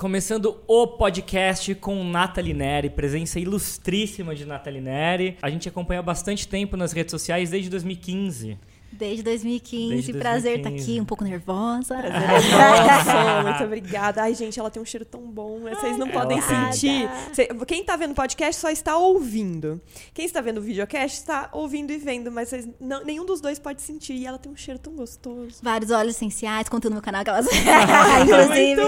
Começando o podcast com Nathalie Neri, presença ilustríssima de Nathalie Neri. A gente acompanha bastante tempo nas redes sociais, desde 2015. Desde 2015. Desde Prazer estar tá aqui, um pouco nervosa. Prazer é Muito obrigada. Ai, gente, ela tem um cheiro tão bom. Vocês não Ai, podem sentir. Quem está vendo podcast só está ouvindo. Quem está vendo o videocast está ouvindo e vendo, mas vocês, não, nenhum dos dois pode sentir. E ela tem um cheiro tão gostoso. Vários óleos essenciais, conteúdo no meu canal que elas. Inclusive.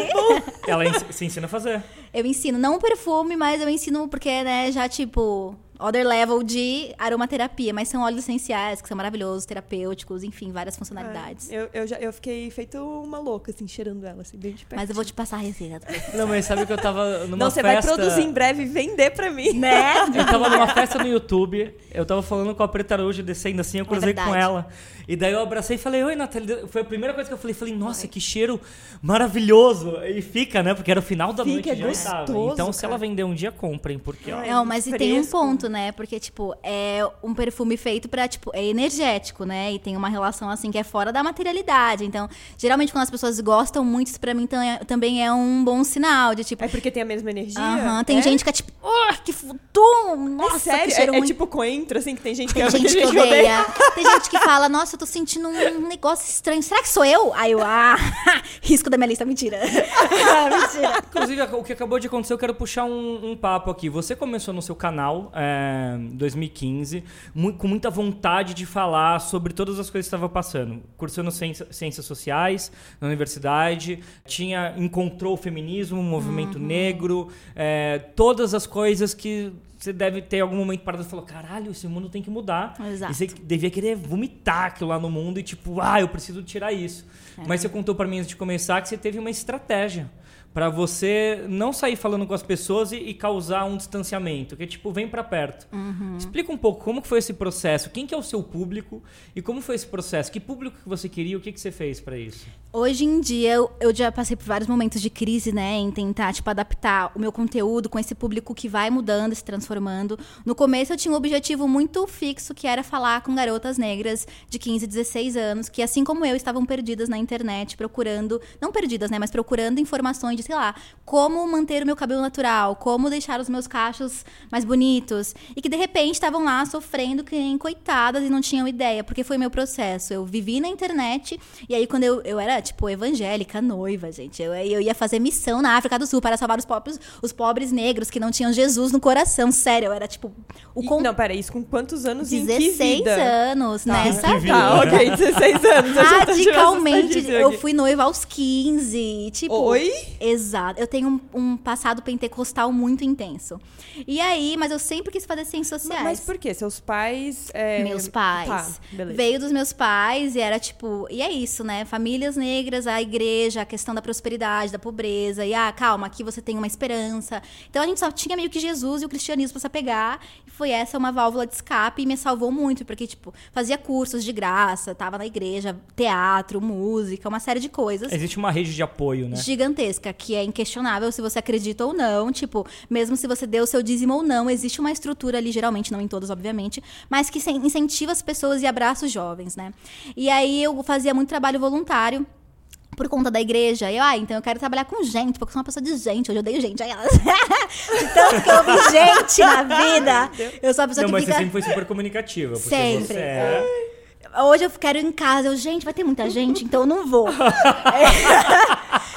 ela se ensina a fazer. Eu ensino, não perfume, mas eu ensino porque, né, já tipo other level de aromaterapia, mas são óleos essenciais que são maravilhosos, terapêuticos, enfim, várias funcionalidades. É, eu, eu, já, eu fiquei feito uma louca, assim, cheirando ela, assim, bem de perto. Mas eu vou te passar a receita. Não, mas sabe que eu tava numa Não, você festa... vai produzir em breve e vender pra mim. Né? Eu tava numa festa no YouTube, eu tava falando com a Preta hoje, descendo assim, eu é cruzei é com ela. E daí eu abracei e falei, oi, Natália. Foi a primeira coisa que eu falei. Falei, nossa, que cheiro maravilhoso. E fica, né? Porque era o final da fica, noite é já gostoso. Então, cara. se ela vender um dia, comprem. Porque, ó. Não, mas e tem um ponto, né? Porque, tipo, é um perfume feito pra, tipo, é energético, né? E tem uma relação, assim, que é fora da materialidade. Então, geralmente, quando as pessoas gostam muito, isso pra mim também é um bom sinal. De, tipo... É porque tem a mesma energia? Aham. Uh -huh, tem é? gente que é tipo, oh, que futum! Nossa, é sério? que é, muito... é tipo coentro, assim, que tem gente que tem ama, gente que, odeia. odeia. tem gente que fala, nossa, eu tô sentindo um negócio estranho. Será que sou eu? Aí eu, ah, risco da minha lista, mentira. mentira. Inclusive, o que acabou de acontecer, eu quero puxar um, um papo aqui. Você começou no seu canal é, em 2015, muito, com muita vontade de falar sobre todas as coisas que estava passando. Cursando ciência, ciências sociais na universidade, tinha encontrou o feminismo, o movimento uhum. negro, é, todas as coisas que você deve ter algum momento parado e falou: caralho, esse mundo tem que mudar. Exato. E você devia querer vomitar aquilo lá no mundo e tipo, ah, eu preciso tirar isso. É. Mas você contou para mim antes de começar que você teve uma estratégia para você não sair falando com as pessoas e, e, causar um distanciamento, que é tipo, vem para perto. Uhum. Explica um pouco como foi esse processo, quem que é o seu público e como foi esse processo, que público que você queria, o que que você fez para isso? Hoje em dia eu, eu, já passei por vários momentos de crise, né, em tentar tipo adaptar o meu conteúdo com esse público que vai mudando, se transformando. No começo eu tinha um objetivo muito fixo que era falar com garotas negras de 15, 16 anos que assim como eu estavam perdidas na internet, procurando, não perdidas, né, mas procurando informações de, sei lá, como manter o meu cabelo natural, como deixar os meus cachos mais bonitos. E que de repente estavam lá sofrendo que nem coitadas e não tinham ideia, porque foi meu processo. Eu vivi na internet e aí quando eu, eu era, tipo, evangélica, noiva, gente, eu, eu ia fazer missão na África do Sul para salvar os pobres, os pobres negros que não tinham Jesus no coração. Sério, eu era tipo. O con... Não, peraí, isso com quantos anos 16 anos, tá. nessa vida. Tá, ok, 16 anos. Radicalmente, eu fui noiva aos 15. Tipo, Oi? Exato. Eu tenho um, um, passado pentecostal muito intenso. E aí, mas eu sempre quis fazer ciências sociais. Mas, por quê? Seus pais. É... Meus pais. Tá, beleza. Veio dos meus pais e era tipo. E é isso, né? Famílias negras, a igreja, a questão da prosperidade, da pobreza. E ah, calma, aqui você tem uma esperança. Então a gente só tinha meio que Jesus e o cristianismo pra se apegar. E foi essa uma válvula de escape e me salvou muito, porque, tipo, fazia cursos de graça, tava na igreja, teatro, música, uma série de coisas. Existe uma rede de apoio, né? Gigantesca, que é inquestionável se você acredita ou não. Tipo, mesmo se você deu o seu dízimo ou não, existe uma estrutura ali, geralmente, não em todas, obviamente, mas que incentiva as pessoas e abraça os jovens, né? E aí eu fazia muito trabalho voluntário por conta da igreja. Eu, ah, então eu quero trabalhar com gente, porque eu sou uma pessoa de gente, hoje eu odeio gente. Aí elas. Tanto que eu vi gente na vida. Eu sou a pessoa não, que mas fica... você sempre foi super comunicativa. Sempre. Você é... Hoje eu quero ir em casa. Eu, gente, vai ter muita gente, então eu não vou.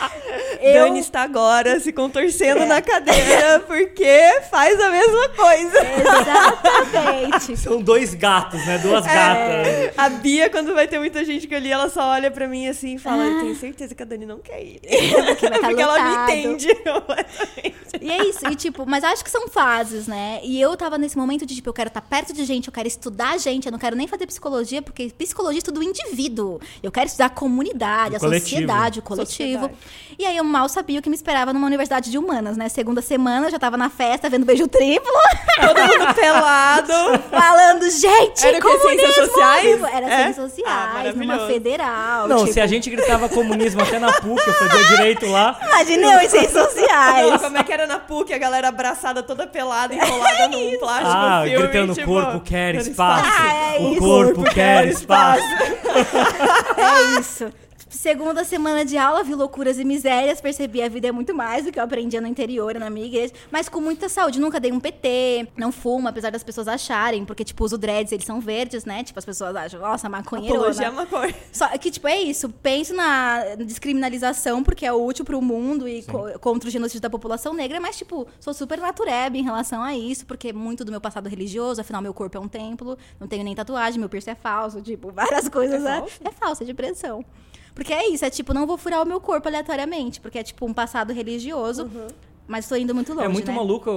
eu... Dani está agora se contorcendo é. na cadeira porque faz a mesma coisa. Exatamente. São dois gatos, né? Duas é. gatas. A Bia, quando vai ter muita gente que ali, ela só olha pra mim assim e fala: ah. Eu tenho certeza que a Dani não quer ir. porque, tá porque ela me entende. e é isso. E tipo, mas acho que são fases, né? E eu tava nesse momento de tipo, eu quero estar tá perto de gente, eu quero estudar gente, eu não quero nem fazer psicologia, porque psicologia é tudo indivíduo. Eu quero estudar a comunidade, o a coletivo. sociedade, o coletivo. Sociedade. E aí eu mal sabia o que me esperava numa universidade de humanas, né? Segunda semana, eu já tava na festa, vendo beijo triplo. Todo mundo pelado. Falando, gente, Era comunismo! Ciências sociais? Era é? ciências sociais, ah, numa federal. Não, tipo... se a gente gritava comunismo até na PUC, eu fazia direito lá. Imagina eu em ciências sociais. Não, como é que era na PUC, a galera abraçada toda pelada, enrolada num plástico ah, filme. gritando, tipo, corpo quer espaço. Ah, é o corpo quer espaço. é isso. Segunda semana de aula, vi loucuras e misérias, percebi a vida é muito mais do que eu aprendia no interior, na minha igreja, mas com muita saúde. Nunca dei um PT, não fumo, apesar das pessoas acharem, porque, tipo, uso dreads, eles são verdes, né? Tipo, as pessoas acham, nossa, maconheiro. Apologia à maconha. Só que, tipo, é isso. Penso na descriminalização, porque é útil pro mundo e co contra o genocídio da população negra, mas, tipo, sou super natureba em relação a isso, porque muito do meu passado religioso, afinal, meu corpo é um templo, não tenho nem tatuagem, meu piercing é falso, tipo, várias coisas. É É, falso? é falso, é de pressão. Porque é isso, é tipo, não vou furar o meu corpo aleatoriamente, porque é tipo um passado religioso, mas tô indo muito longe. é muito né? maluca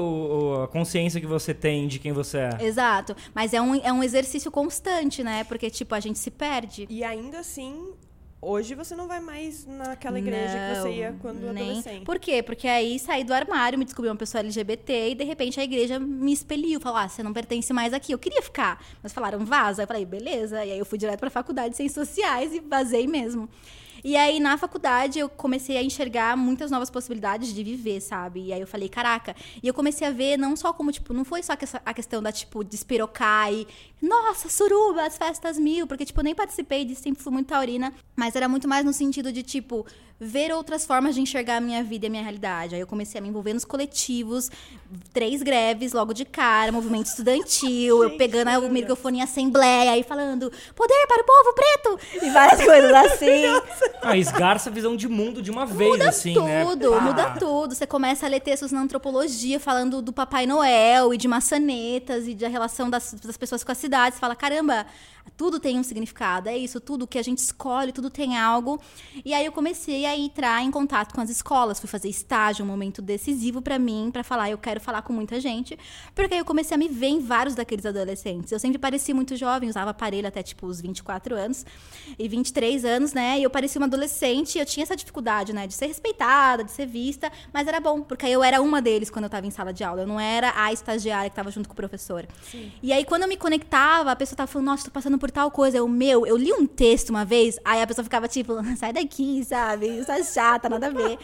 a consciência que você tem de quem você é. Exato. Mas é um, é um exercício constante, né? Porque, tipo, a gente se perde. E ainda assim, hoje você não vai mais naquela igreja que você ia quando Não, nem- adolescente. Por quê? Porque aí saí do armário, me descobri uma pessoa LGBT e de repente a igreja me expeliu. Falou, ah, você não pertence mais aqui. Eu queria ficar, mas falaram, vaza. Eu falei, beleza. E aí eu fui direto pra faculdade de Ciências Sociais e vazei mesmo. E aí, na faculdade, eu comecei a enxergar muitas novas possibilidades de viver, sabe? E aí eu falei, caraca. E eu comecei a ver não só como, tipo, não foi só a questão da, tipo, despirocar e, nossa, suruba, as festas mil, porque, tipo, eu nem participei disso, sempre fui muito taurina. Mas era muito mais no sentido de, tipo, ver outras formas de enxergar a minha vida e a minha realidade. Aí eu comecei a me envolver nos coletivos, três greves logo de cara, movimento estudantil, eu pegando o microfone em assembleia e falando poder para o povo preto e várias coisas assim. Ah, esgarça a visão de mundo de uma vez, Muda assim, né? tudo, Pá. muda tudo. Você começa a ler textos na antropologia falando do Papai Noel e de maçanetas e da relação das, das pessoas com a cidade. Você fala, caramba, tudo tem um significado. É isso, tudo que a gente escolhe, tudo tem algo. E aí eu comecei a entrar em contato com as escolas. Fui fazer estágio, um momento decisivo pra mim, pra falar, eu quero falar com muita gente. Porque aí eu comecei a me ver em vários daqueles adolescentes. Eu sempre parecia muito jovem, usava aparelho até tipo os 24 anos e 23 anos, né? E eu parecia uma adolescente e eu tinha essa dificuldade, né? De ser respeitada, de ser vista, mas era bom, porque aí eu era uma deles quando eu tava em sala de aula. Eu não era a estagiária que tava junto com o professor. E aí, quando eu me conectava, a pessoa tava falando, nossa, tô passando por tal coisa. Eu, meu, eu li um texto uma vez, aí a pessoa ficava tipo, sai daqui, sabe? Isso é chata, nada a ver.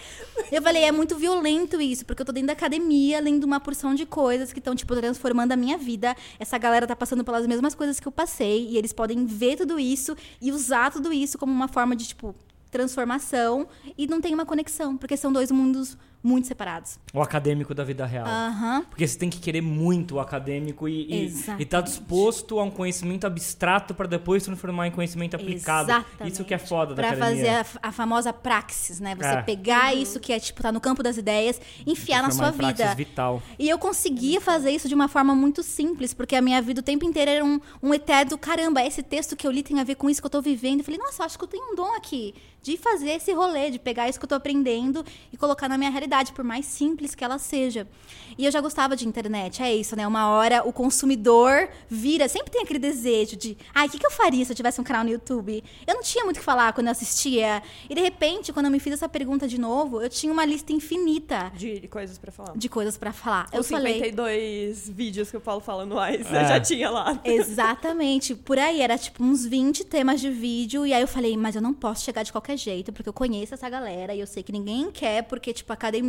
Eu falei, é muito violento isso, porque eu tô dentro da academia, lendo uma porção de coisas que estão, tipo, transformando a minha vida. Essa galera tá passando pelas mesmas coisas que eu passei, e eles podem ver tudo isso e usar tudo isso como uma forma de, tipo, transformação, e não tem uma conexão, porque são dois mundos muito separados. O acadêmico da vida real. Aham. Porque você tem que querer muito o acadêmico e, e, Exatamente. e tá disposto a um conhecimento abstrato para depois transformar em conhecimento aplicado. Exatamente. Isso que é foda da Pra fazer academia. a, a famosa praxis, né? Você É. pegar isso que é, tipo, tá no campo das ideias, enfiar na sua vida. vital. E eu conseguia fazer isso de uma forma muito simples, porque a minha vida o tempo inteiro era um, um eterno, caramba, esse texto que eu li tem a ver com isso que eu tô vivendo. Eu falei, nossa, acho que eu tenho um dom aqui de fazer esse rolê, de pegar isso que eu tô aprendendo e colocar na minha realidade, por mais simples que ela seja. E eu já gostava de internet, é isso, né? Uma hora o consumidor vira, sempre tem aquele desejo de, ai, o que, que eu faria se eu tivesse um canal no YouTube? Eu não tinha muito o que falar quando eu assistia. E de repente, quando eu me fiz essa pergunta de novo, eu tinha uma lista infinita De coisas pra falar. de coisas pra falar. Eu Os falei. 52 vídeos que o Paulo fala anuais, É. eu já tinha lá. Exatamente. Por aí, era tipo uns 20 temas de vídeo. E aí eu falei, mas eu não posso chegar de qualquer jeito, porque eu conheço essa galera e eu sei que ninguém quer, porque, tipo, a academia,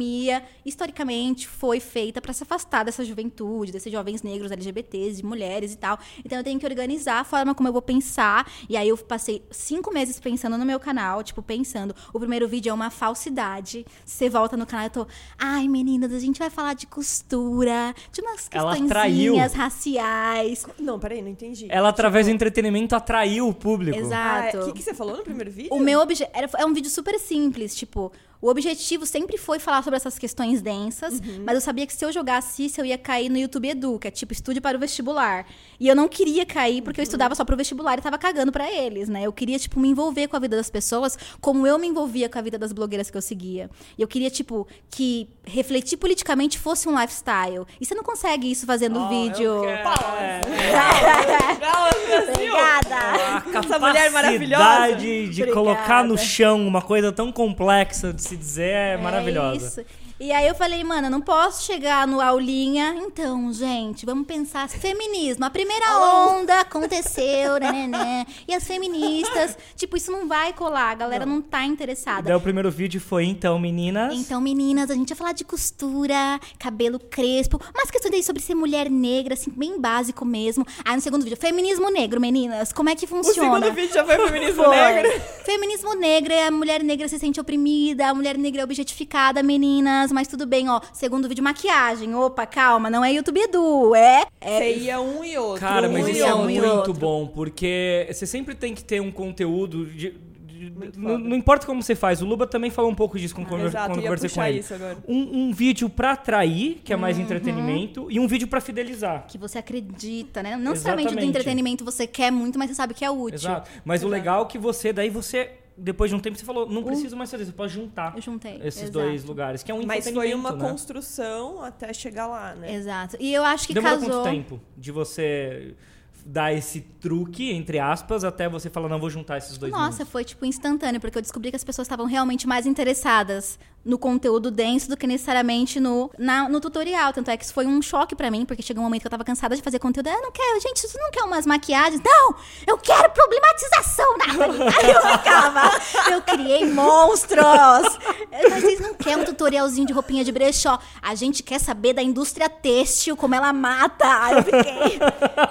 historicamente, foi feita pra se afastar dessa juventude, desses jovens negros, LGBTs, de mulheres e tal. Então eu tenho que organizar a forma como eu vou pensar. E aí eu passei cinco meses pensando no meu canal, tipo, pensando. O primeiro vídeo é uma falsidade. Você volta no canal e eu tô, ai, meninas, a gente vai falar de costura, de umas Ela questõezinhas traiu. raciais. Não, peraí, não entendi. Ela, através do entretenimento, atraiu o público. Exato. Ah, O que, que você falou no primeiro vídeo? O meu objeto é um vídeo super simples, tipo, o objetivo sempre foi falar sobre essas questões densas, mas eu sabia que se eu jogasse isso, eu ia cair no YouTube Edu, que é tipo estude para o vestibular. E eu não queria cair porque eu estudava só pro vestibular e tava cagando pra eles, né? Eu queria, tipo, me envolver com a vida das pessoas como eu me envolvia com a vida das blogueiras que eu seguia. E eu queria, tipo, que refletir politicamente fosse um lifestyle. E você não consegue isso fazendo Oh, vídeo. Brasil! Obrigada! a Essa mulher maravilhosa. capacidade de Obrigada. colocar no chão uma coisa tão complexa de se dizer é, É maravilhosa. isso. E aí eu falei, mano, eu não posso chegar no aulinha. Então, gente, vamos pensar. Feminismo. A primeira onda aconteceu, né, né, né. E as feministas, tipo, isso não vai colar. A galera não, não tá interessada. Daí o primeiro vídeo foi, então, meninas. Então, meninas, a gente ia falar de costura, cabelo crespo, umas questões aí sobre ser mulher negra, assim, bem básico mesmo. Aí no segundo vídeo, feminismo negro, meninas. Como é que funciona? O segundo vídeo já foi feminismo foi. negro. Feminismo negro é a mulher negra se sente oprimida, a mulher negra é objetificada, meninas mas tudo bem, ó. Segundo vídeo, maquiagem. Opa, calma, não é YouTube Edu, é. é... Você ia um e outro. Cara, mas um isso é muito bom, porque você sempre tem que ter um conteúdo de. Não, não, importa como você faz, o Luba também falou um pouco disso quando, ah, exato, quando conversei com ele. Um, um, vídeo pra atrair, que é mais uhum. entretenimento, e um vídeo pra fidelizar. Que você acredita, né? Não necessariamente do entretenimento você quer muito, mas você sabe que é útil. Exato. Mas exato. o legal é que você, daí você depois de um tempo você falou, não preciso mais fazer isso, você pode juntar Eu juntei, esses exato. dois lugares, que é um Mas foi uma né? construção até chegar lá, né? Exato. E eu acho que Demorou casou... quanto tempo de você dar esse truque, entre aspas, até você falar, não, vou juntar esses dois Nossa, mundos. foi, tipo, instantâneo, porque eu descobri que as pessoas estavam realmente mais interessadas no conteúdo denso do que necessariamente no, na, no tutorial. Tanto é que isso foi um choque para mim, porque chegou um momento que eu tava cansada de fazer conteúdo. Eu não quero, gente, você não quer umas maquiagens? Não! Eu quero problematização, Nathalie! Aí eu ficava, eu criei monstros! Mas vocês não querem um tutorialzinho de roupinha de brechó. A gente quer saber da indústria têxtil, como ela mata. Aí eu fiquei,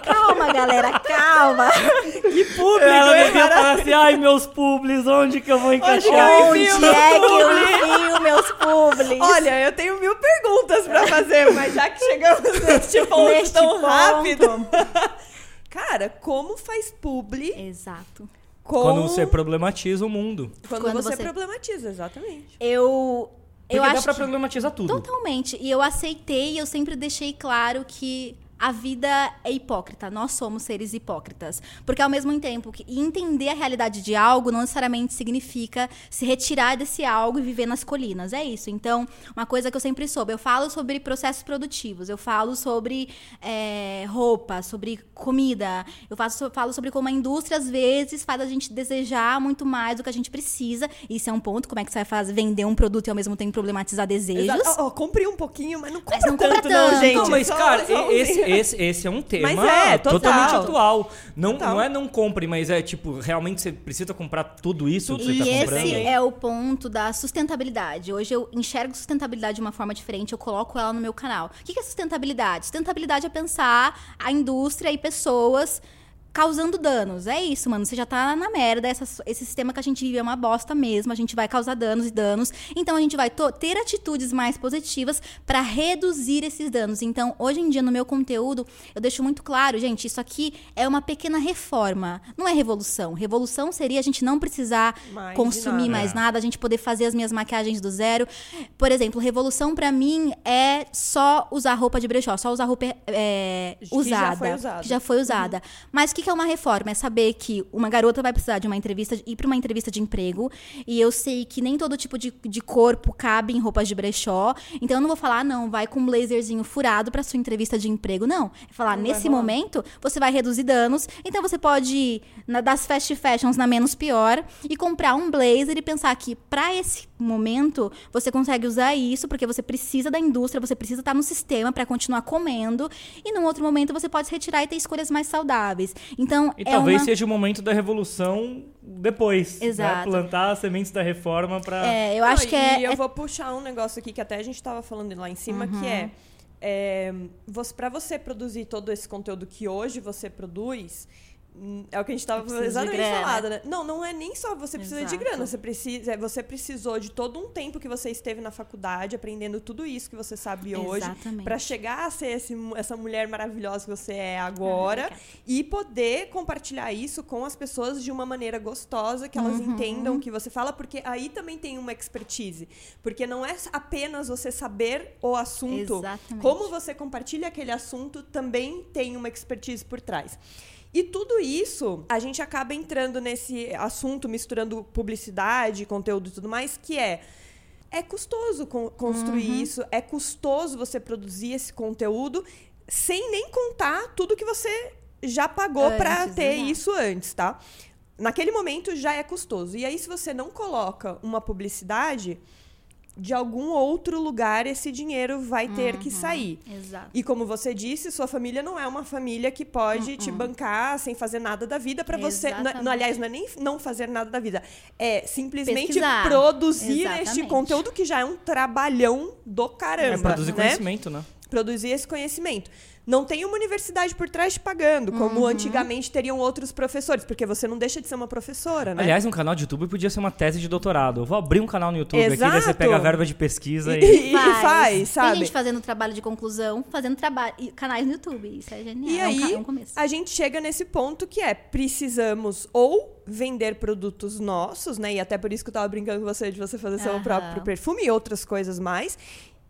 calma, galera, calma. Que público, Ela devia falar assim, ai, meus publis, onde que eu vou encaixar? Onde, onde é que eu enfio meus publis. Olha, eu tenho mil perguntas pra fazer, mas já que chegamos neste ponto neste tão ponto. rápido. Cara, como faz publi? Exato. Com... Quando você problematiza o mundo. Quando, Quando você, você, problematiza, exatamente. Eu. Porque eu dá acho pra problematizar tudo. Totalmente. E eu aceitei, eu sempre deixei claro que a vida é hipócrita, nós somos seres hipócritas. Porque ao mesmo tempo que entender a realidade de algo não necessariamente significa se retirar desse algo e viver nas colinas. É isso. Então, uma coisa que eu sempre soube, eu falo sobre processos produtivos, eu falo sobre é, roupa, sobre comida, eu faço, falo sobre como a indústria às vezes faz a gente desejar muito mais do que a gente precisa. Isso é um ponto, como é que você vai fazer, vender um produto e ao mesmo tempo problematizar desejos. Exato. Oh, compre um pouquinho, mas não compra mas não tanto, compra tanto, não, gente. Não, mas, cara, esse, esse, esse é um tema é, totalmente atual. Não, total. não é não compre, mas é tipo, realmente você precisa comprar tudo isso tudo que você está comprando. esse é o ponto da sustentabilidade. Hoje eu enxergo sustentabilidade de uma forma diferente, eu coloco ela no meu canal. O que é sustentabilidade? Sustentabilidade é pensar a indústria e pessoas causando danos. É isso, mano. Você já tá na merda. Essa, esse sistema que a gente vive é uma bosta mesmo. A gente vai causar danos e danos. Então a gente vai ter atitudes mais positivas para reduzir esses danos. Então, hoje em dia, no meu conteúdo, eu deixo muito claro, gente, isso aqui é uma pequena reforma. Não é revolução. Revolução seria a gente não precisar mais consumir mais nada, a gente poder fazer as minhas maquiagens do zero. Por exemplo, revolução para mim é só usar roupa de brechó, só usar roupa é, usada. Que já foi usada. Que já foi usada. Uhum. Mas o que que é uma reforma? É saber que uma garota vai precisar de uma entrevista, ir para uma entrevista de emprego, e eu sei que nem todo tipo de, de corpo cabe em roupas de brechó. Então eu não vou falar, ah, não, vai com um blazerzinho furado para sua entrevista de emprego. Não. É falar, não nesse momento, você vai reduzir danos. Então você pode ir na, das fast fashions na menos pior e comprar um blazer e pensar que para esse momento você consegue usar isso porque você precisa da indústria, você precisa estar no sistema para continuar comendo. E num outro momento você pode se retirar e ter escolhas mais saudáveis. Então, e é talvez uma... seja o momento da revolução depois. Né? Exato. Né? Plantar as sementes da reforma para. É, eu acho Não, que é. E eu é... vou puxar um negócio aqui que até a gente estava falando lá em cima, uhum. que é. é para você produzir todo esse conteúdo que hoje você produz, é o que a gente estava exatamente falando, né? Não, não é nem só você precisa Exato. de grana, você precisa, é, você precisou de todo um tempo que você esteve na faculdade aprendendo tudo isso que você sabe hoje para chegar a ser esse, essa mulher maravilhosa que você é agora ah, e poder compartilhar isso com as pessoas de uma maneira gostosa, que elas uhum. entendam o que você fala, porque aí também tem uma expertise, porque não é apenas você saber o assunto, Exatamente. como você compartilha aquele assunto também tem uma expertise por trás. E tudo isso, a gente acaba entrando nesse assunto, misturando publicidade, conteúdo e tudo mais, que é é custoso con construir uhum. isso, é custoso você produzir esse conteúdo sem nem contar tudo que você já pagou para ter uhum. isso antes, tá? Naquele momento já é custoso. E aí, se você não coloca uma publicidade, de algum outro lugar esse dinheiro vai ter que sair. Exato. E como você disse, sua família não é uma família que pode te bancar sem fazer nada da vida para você. Não, aliás, não é nem não fazer nada da vida. É simplesmente Pesquisar. produzir este Exatamente. conteúdo que já é um trabalhão do caramba. É produzir né? conhecimento, né? Produzir esse conhecimento. Não tem uma universidade por trás te pagando, como Uhum. antigamente teriam outros professores, porque você não deixa de ser uma professora, né? Aliás, um canal de YouTube podia ser uma tese de doutorado. Eu vou abrir um canal no YouTube aqui, daí você Exato. pega a verba de pesquisa e. E- e faz, sabe? Tem gente fazendo trabalho de conclusão, fazendo trabalho. e Canais no YouTube. Isso é genial. E é um, aí, ca- é um começo. a gente chega nesse ponto que é, precisamos ou vender produtos nossos, né? E até por isso que eu tava brincando com você de você fazer seu próprio perfume e outras coisas mais.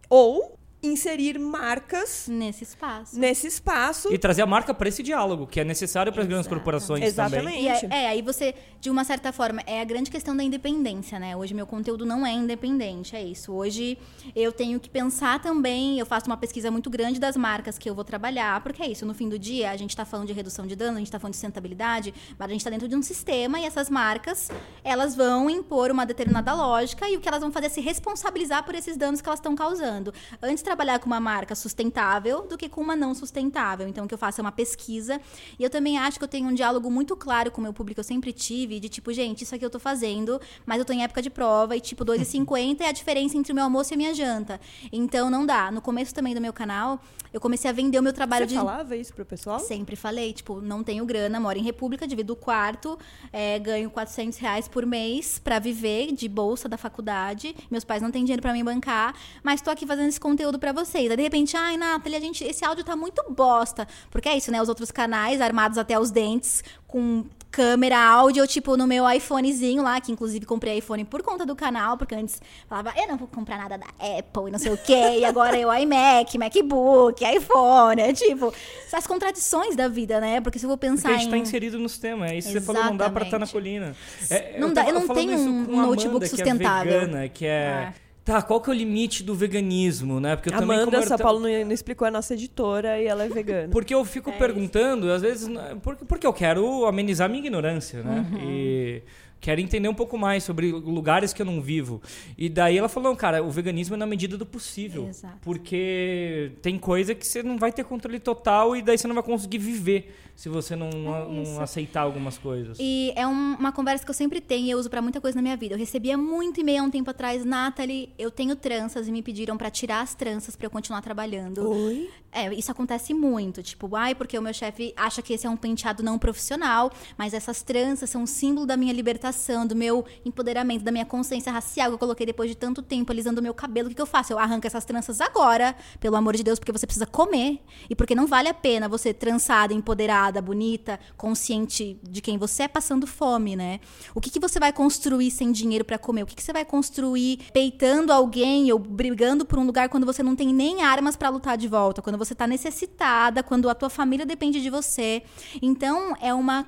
Ou inserir marcas Nesse espaço. nesse espaço. E trazer a marca para esse diálogo, que é necessário para as grandes corporações Exatamente. também. E é, é, aí você, de uma certa forma, é a grande questão da independência, né? Hoje meu conteúdo não é independente, é isso. Hoje eu tenho que pensar também, eu faço uma pesquisa muito grande das marcas que eu vou trabalhar, porque é isso, no fim do dia, a gente tá falando de redução de danos, a gente tá falando de sustentabilidade, mas a gente tá dentro de um sistema e essas marcas, elas vão impor uma determinada lógica e o que elas vão fazer é se responsabilizar por esses danos que elas estão causando. Antes de trabalhar com uma marca sustentável do que com uma não sustentável. Então, o que eu faço é uma pesquisa. E eu também acho que eu tenho um diálogo muito claro com o meu público. Eu sempre tive de tipo, gente, isso aqui eu tô fazendo, mas eu tô em época de prova e tipo, 2,50 é a diferença entre o meu almoço e a minha janta. Então, não dá. No começo também do meu canal, eu comecei a vender o meu trabalho Você de. falava isso pro pessoal? Sempre falei, tipo, não tenho grana, moro em República, divido o quarto, é, ganho 400 reais por mês pra viver de bolsa da faculdade. Meus pais não têm dinheiro pra me bancar, mas tô aqui fazendo esse conteúdo pra vocês. Aí, de repente, ai, Nathalie, a gente, esse áudio tá muito bosta. Porque é isso, né? Os outros canais armados até os dentes, com câmera, áudio, eu, tipo, no meu iPhonezinho lá, que inclusive comprei iPhone por conta do canal, porque antes falava, eu não vou comprar nada da Apple e não sei o quê, e agora eu iMac, MacBook, iPhone, é tipo, essas contradições da vida, né? Porque se eu vou Porque pensar a gente tá em... inserido no sistema. É isso que você falou, não dá pra estar na Exatamente. colina. É, Não dá- tava eu não tenho um Amanda, notebook que sustentável. É vegana, que é. É. Tá, qual que é o limite do veganismo, né? Porque eu também Amanda, como eu São Paulo não, não explicou a nossa editora e ela é vegana. Porque eu fico perguntando, às vezes, porque, porque eu quero amenizar minha ignorância, né? Uhum. E quero entender um pouco mais sobre lugares que eu não vivo. E daí ela falou, cara, o veganismo é na medida do possível. Exato. Porque tem coisa que você não vai ter controle total e daí você não vai conseguir viver se você não, não aceitar algumas coisas. E é um- uma conversa que eu sempre tenho e eu uso pra muita coisa na minha vida. Eu recebia muito e-mail há um tempo atrás, Nathalie, eu tenho tranças e me pediram pra tirar as tranças pra eu continuar trabalhando. Oi? É, isso acontece muito. Tipo, ai, porque o meu chefe acha que esse é um penteado não profissional, mas essas tranças são um símbolo da minha libertação, do meu empoderamento, da minha consciência racial que eu coloquei depois de tanto tempo alisando o meu cabelo. O que, que eu faço? Eu arranco essas tranças agora, pelo amor de Deus, porque você precisa comer. E porque não vale a pena você trançada, empoderada, bonita, consciente de quem você é, passando fome, né? O que, que você vai construir sem dinheiro pra comer? O que, que você vai construir peitando alguém ou brigando por um lugar quando você não tem nem armas pra lutar de volta? Quando você tá necessitada, quando a tua família depende de você. Então, é, uma,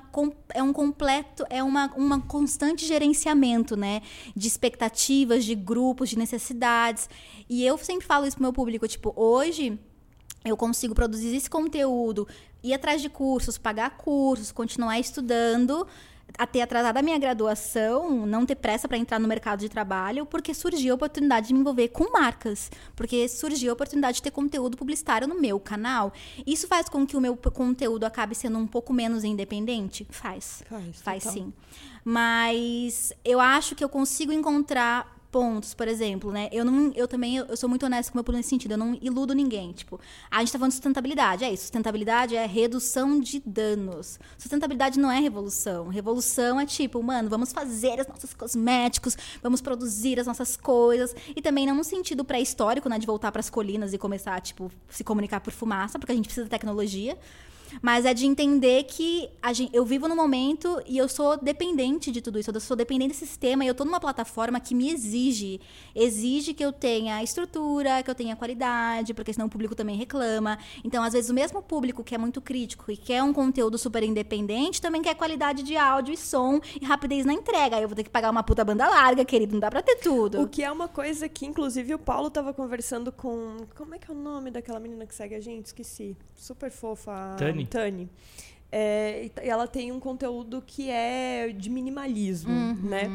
é um completo, é uma, uma constante gerenciamento, né? De expectativas, de grupos, de necessidades. E eu sempre falo isso pro meu público, tipo, hoje eu consigo produzir esse conteúdo, ir atrás de cursos, pagar cursos, continuar estudando, a ter atrasado a minha graduação, não ter pressa para entrar no mercado de trabalho, porque surgiu a oportunidade de me envolver com marcas, porque surgiu a oportunidade de ter conteúdo publicitário no meu canal. Isso faz com que o meu conteúdo acabe sendo um pouco menos independente? Faz. Faz, Faz total. sim. Mas eu acho que eu consigo encontrar pontos, por exemplo, né? Eu não, eu também eu sou muito honesta com o meu público nesse sentido, eu não iludo ninguém, tipo, a gente tá falando de sustentabilidade, é isso, sustentabilidade é redução de danos. Sustentabilidade não é revolução. Revolução é tipo, mano, vamos fazer os nossos cosméticos, vamos produzir as nossas coisas e também não no sentido pré-histórico, né, de voltar para as colinas e começar, tipo, se comunicar por fumaça, porque a gente precisa de tecnologia. Mas é de entender que a gen- eu vivo no momento e eu sou dependente de tudo isso. Eu sou dependente desse sistema e eu tô numa plataforma que me exige. Exige que eu tenha estrutura, que eu tenha qualidade, porque senão o público também reclama. Então, às vezes, o mesmo público que é muito crítico e quer um conteúdo super independente também quer qualidade de áudio e som e rapidez na entrega. Aí eu vou ter que pagar uma puta banda larga, querido. Não dá pra ter tudo. O que é uma coisa que, inclusive, o Paulo tava conversando com. Como é que é o nome daquela menina que segue a gente? Esqueci. Super fofa. a Tani. Tani. É, e ela tem um conteúdo que é de minimalismo, né?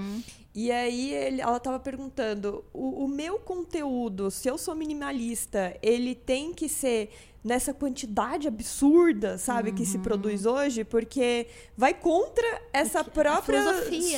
E aí ele, ela estava perguntando: o, o meu conteúdo, se eu sou minimalista, ele tem que ser nessa quantidade absurda, sabe, uhum. que se produz hoje, porque vai contra essa própria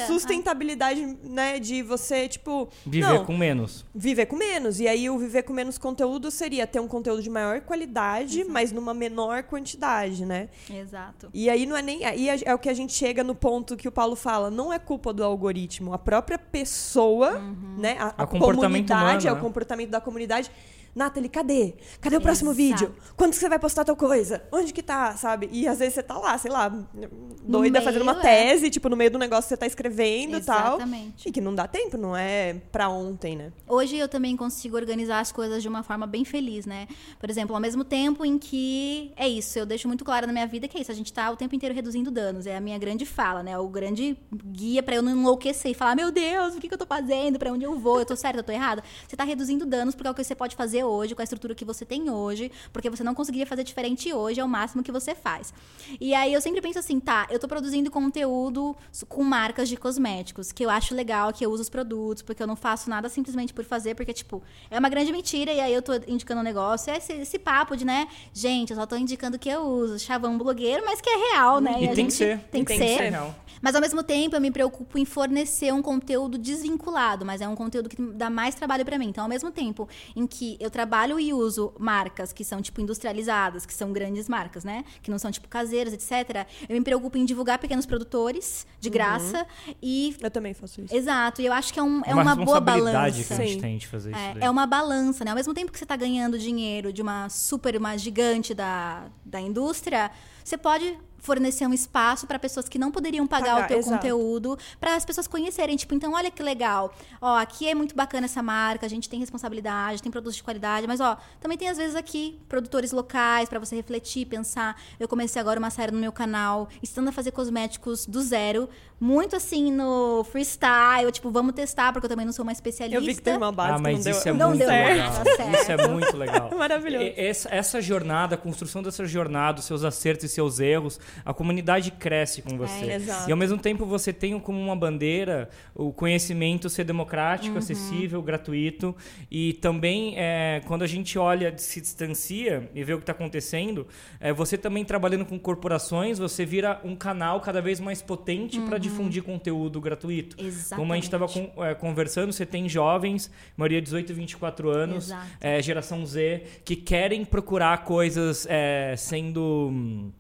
sustentabilidade, né, de você, tipo... Viver não, com menos. Viver com menos. E aí o viver com menos conteúdo seria ter um conteúdo de maior qualidade, Exato. mas numa menor quantidade, né? Exato. E aí não é nem... Aí é, é o que a gente chega no ponto que o Paulo fala, não é culpa do algoritmo, a própria pessoa, uhum. né, a, a, a comunidade, humano, é o né? comportamento da comunidade Nathalie, cadê? Cadê o próximo Exato. vídeo? Quando que você vai postar tal coisa? Onde que tá, sabe? E às vezes você tá lá, sei lá, doida meio, fazendo uma é. tese, tipo, no meio do negócio que você tá escrevendo e tal. Exatamente. E que não dá tempo, não é pra ontem, né? Hoje eu também consigo organizar as coisas de uma forma bem feliz, né? Por exemplo, ao mesmo tempo em que é isso, eu deixo muito claro na minha vida que é isso, a gente tá o tempo inteiro reduzindo danos. É a minha grande fala, né? O grande guia para eu não enlouquecer e falar, meu Deus, o que, que eu tô fazendo? Pra onde eu vou? Eu tô certa, eu tô errada? Você tá reduzindo danos porque é o que você pode fazer hoje, com a estrutura que você tem hoje, porque você não conseguiria fazer diferente hoje, é o máximo que você faz. E aí eu sempre penso assim, tá, eu tô produzindo conteúdo com marcas de cosméticos, que eu acho legal, que eu uso os produtos, porque eu não faço nada simplesmente por fazer, porque, tipo, é uma grande mentira, e aí eu tô indicando um negócio, é esse, esse papo de, né, gente, eu só tô indicando que eu uso, chavão blogueiro, mas que é real, né? E, e tem que ser. Tem, que, ser. real. Mas ao mesmo tempo eu me preocupo em fornecer um conteúdo desvinculado, mas é um conteúdo que dá mais trabalho para mim. Então, ao mesmo tempo em que eu trabalho e uso marcas que são tipo industrializadas, que são grandes marcas, né? Que não são tipo caseiras, etc. Eu me preocupo em divulgar pequenos produtores de uhum. graça e Eu também faço isso. Exato, e eu acho que é, um, é uma, uma boa balança. que a gente tem de fazer é, isso. É uma balança, né? Ao mesmo tempo que você está ganhando dinheiro de uma super, uma gigante da, da indústria, você pode fornecer um espaço para pessoas que não poderiam pagar, pagar o teu exato. conteúdo, para as pessoas conhecerem, tipo, então olha que legal. Ó, aqui é muito bacana essa marca, a gente tem responsabilidade, tem produtos de qualidade, mas ó, também tem às vezes aqui produtores locais para você refletir, pensar. Eu comecei agora uma série no meu canal, estando a fazer cosméticos do zero, muito assim no freestyle, tipo, vamos testar, porque eu também não sou uma especialista. Eu vi que tem uma base ah, mas não isso deu, é não muito deu legal. Isso é muito legal. Maravilhoso. Essa, essa jornada, a construção dessa jornada, os seus acertos e seus erros, a comunidade cresce com você. É, e ao mesmo tempo você tem como uma bandeira o conhecimento ser democrático, uhum. acessível, gratuito. E também, é, quando a gente olha, se distancia e vê o que está acontecendo, é, você também trabalhando com corporações, você vira um canal cada vez mais potente uhum. para difundir conteúdo gratuito. Exatamente. Como a gente estava é, conversando, você tem jovens, maioria 18 e 24 anos, é, geração Z, que querem procurar coisas é, sendo hum,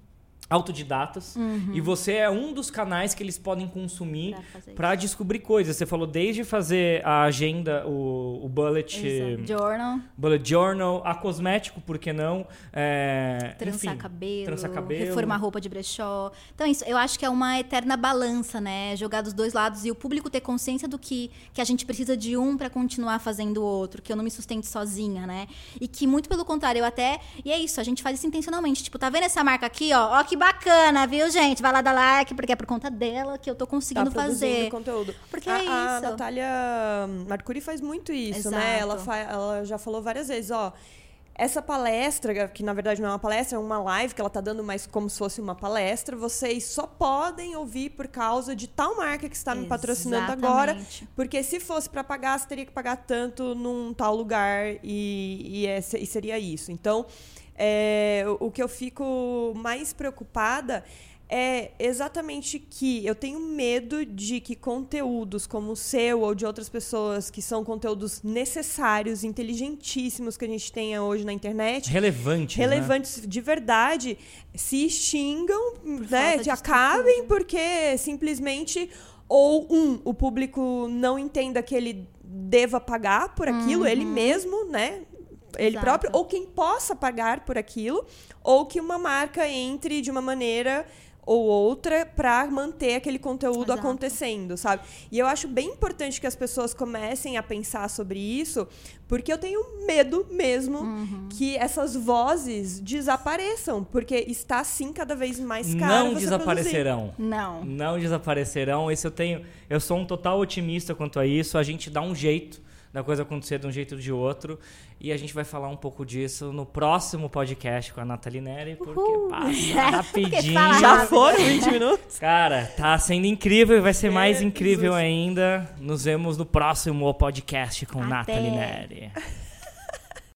autodidatas uhum. e você é um dos canais que eles podem consumir para descobrir coisas. Você falou desde fazer a agenda, o, o bullet Exato. journal, bullet journal, a cosmético, por que não? É, trançar, enfim, cabelo, trançar cabelo, reformar roupa de brechó. Então isso, eu acho que é uma eterna balança, né? Jogar dos dois lados e o público ter consciência do que que a gente precisa de um para continuar fazendo o outro, que eu não me sustente sozinha, né? E que muito pelo contrário, eu até e é isso, a gente faz isso intencionalmente. Tipo, tá vendo essa marca aqui, ó? Ó que bacana, viu, gente? Vai lá dar like, porque é por conta dela que eu tô conseguindo tá fazer. conteúdo. Porque a, é isso. A Natália Mercury faz muito isso, Exato. né? Ela, fa ela já falou várias vezes, ó. Essa palestra, que na verdade não é uma palestra, é uma live que ela tá dando mais como se fosse uma palestra, vocês só podem ouvir por causa de tal marca que está me patrocinando agora. Porque se fosse para pagar, você teria que pagar tanto num tal lugar e, e, é, e seria isso. Então, é, o que eu fico mais preocupada é exatamente que eu tenho medo de que conteúdos como o seu ou de outras pessoas que são conteúdos necessários, inteligentíssimos que a gente tenha hoje na internet, relevantes, relevantes né? de verdade, se extingam, Por né, de acabem porque simplesmente ou um, o público não entenda que ele deva pagar por aquilo, uhum. ele mesmo, né? Ele Exato. próprio, ou quem possa pagar por aquilo, ou que uma marca entre de uma maneira ou outra para manter aquele conteúdo Exato. acontecendo, sabe? E eu acho bem importante que as pessoas comecem a pensar sobre isso, porque eu tenho medo mesmo uhum. que essas vozes desapareçam, porque está sim cada vez mais caro. Não desaparecerão. Produzir. Não. Não desaparecerão. Esse eu tenho, eu sou um total otimista quanto a isso. A gente dá um jeito da coisa acontecer de um jeito ou de outro. E a gente vai falar um pouco disso no próximo podcast com a Nathalie Neri, porque Uhul. passa rapidinho. fala Já foram 20 minutos? Cara, tá sendo incrível e vai ser mais Jesus. incrível ainda. Nos vemos no próximo podcast com Até. Nathalie Neri.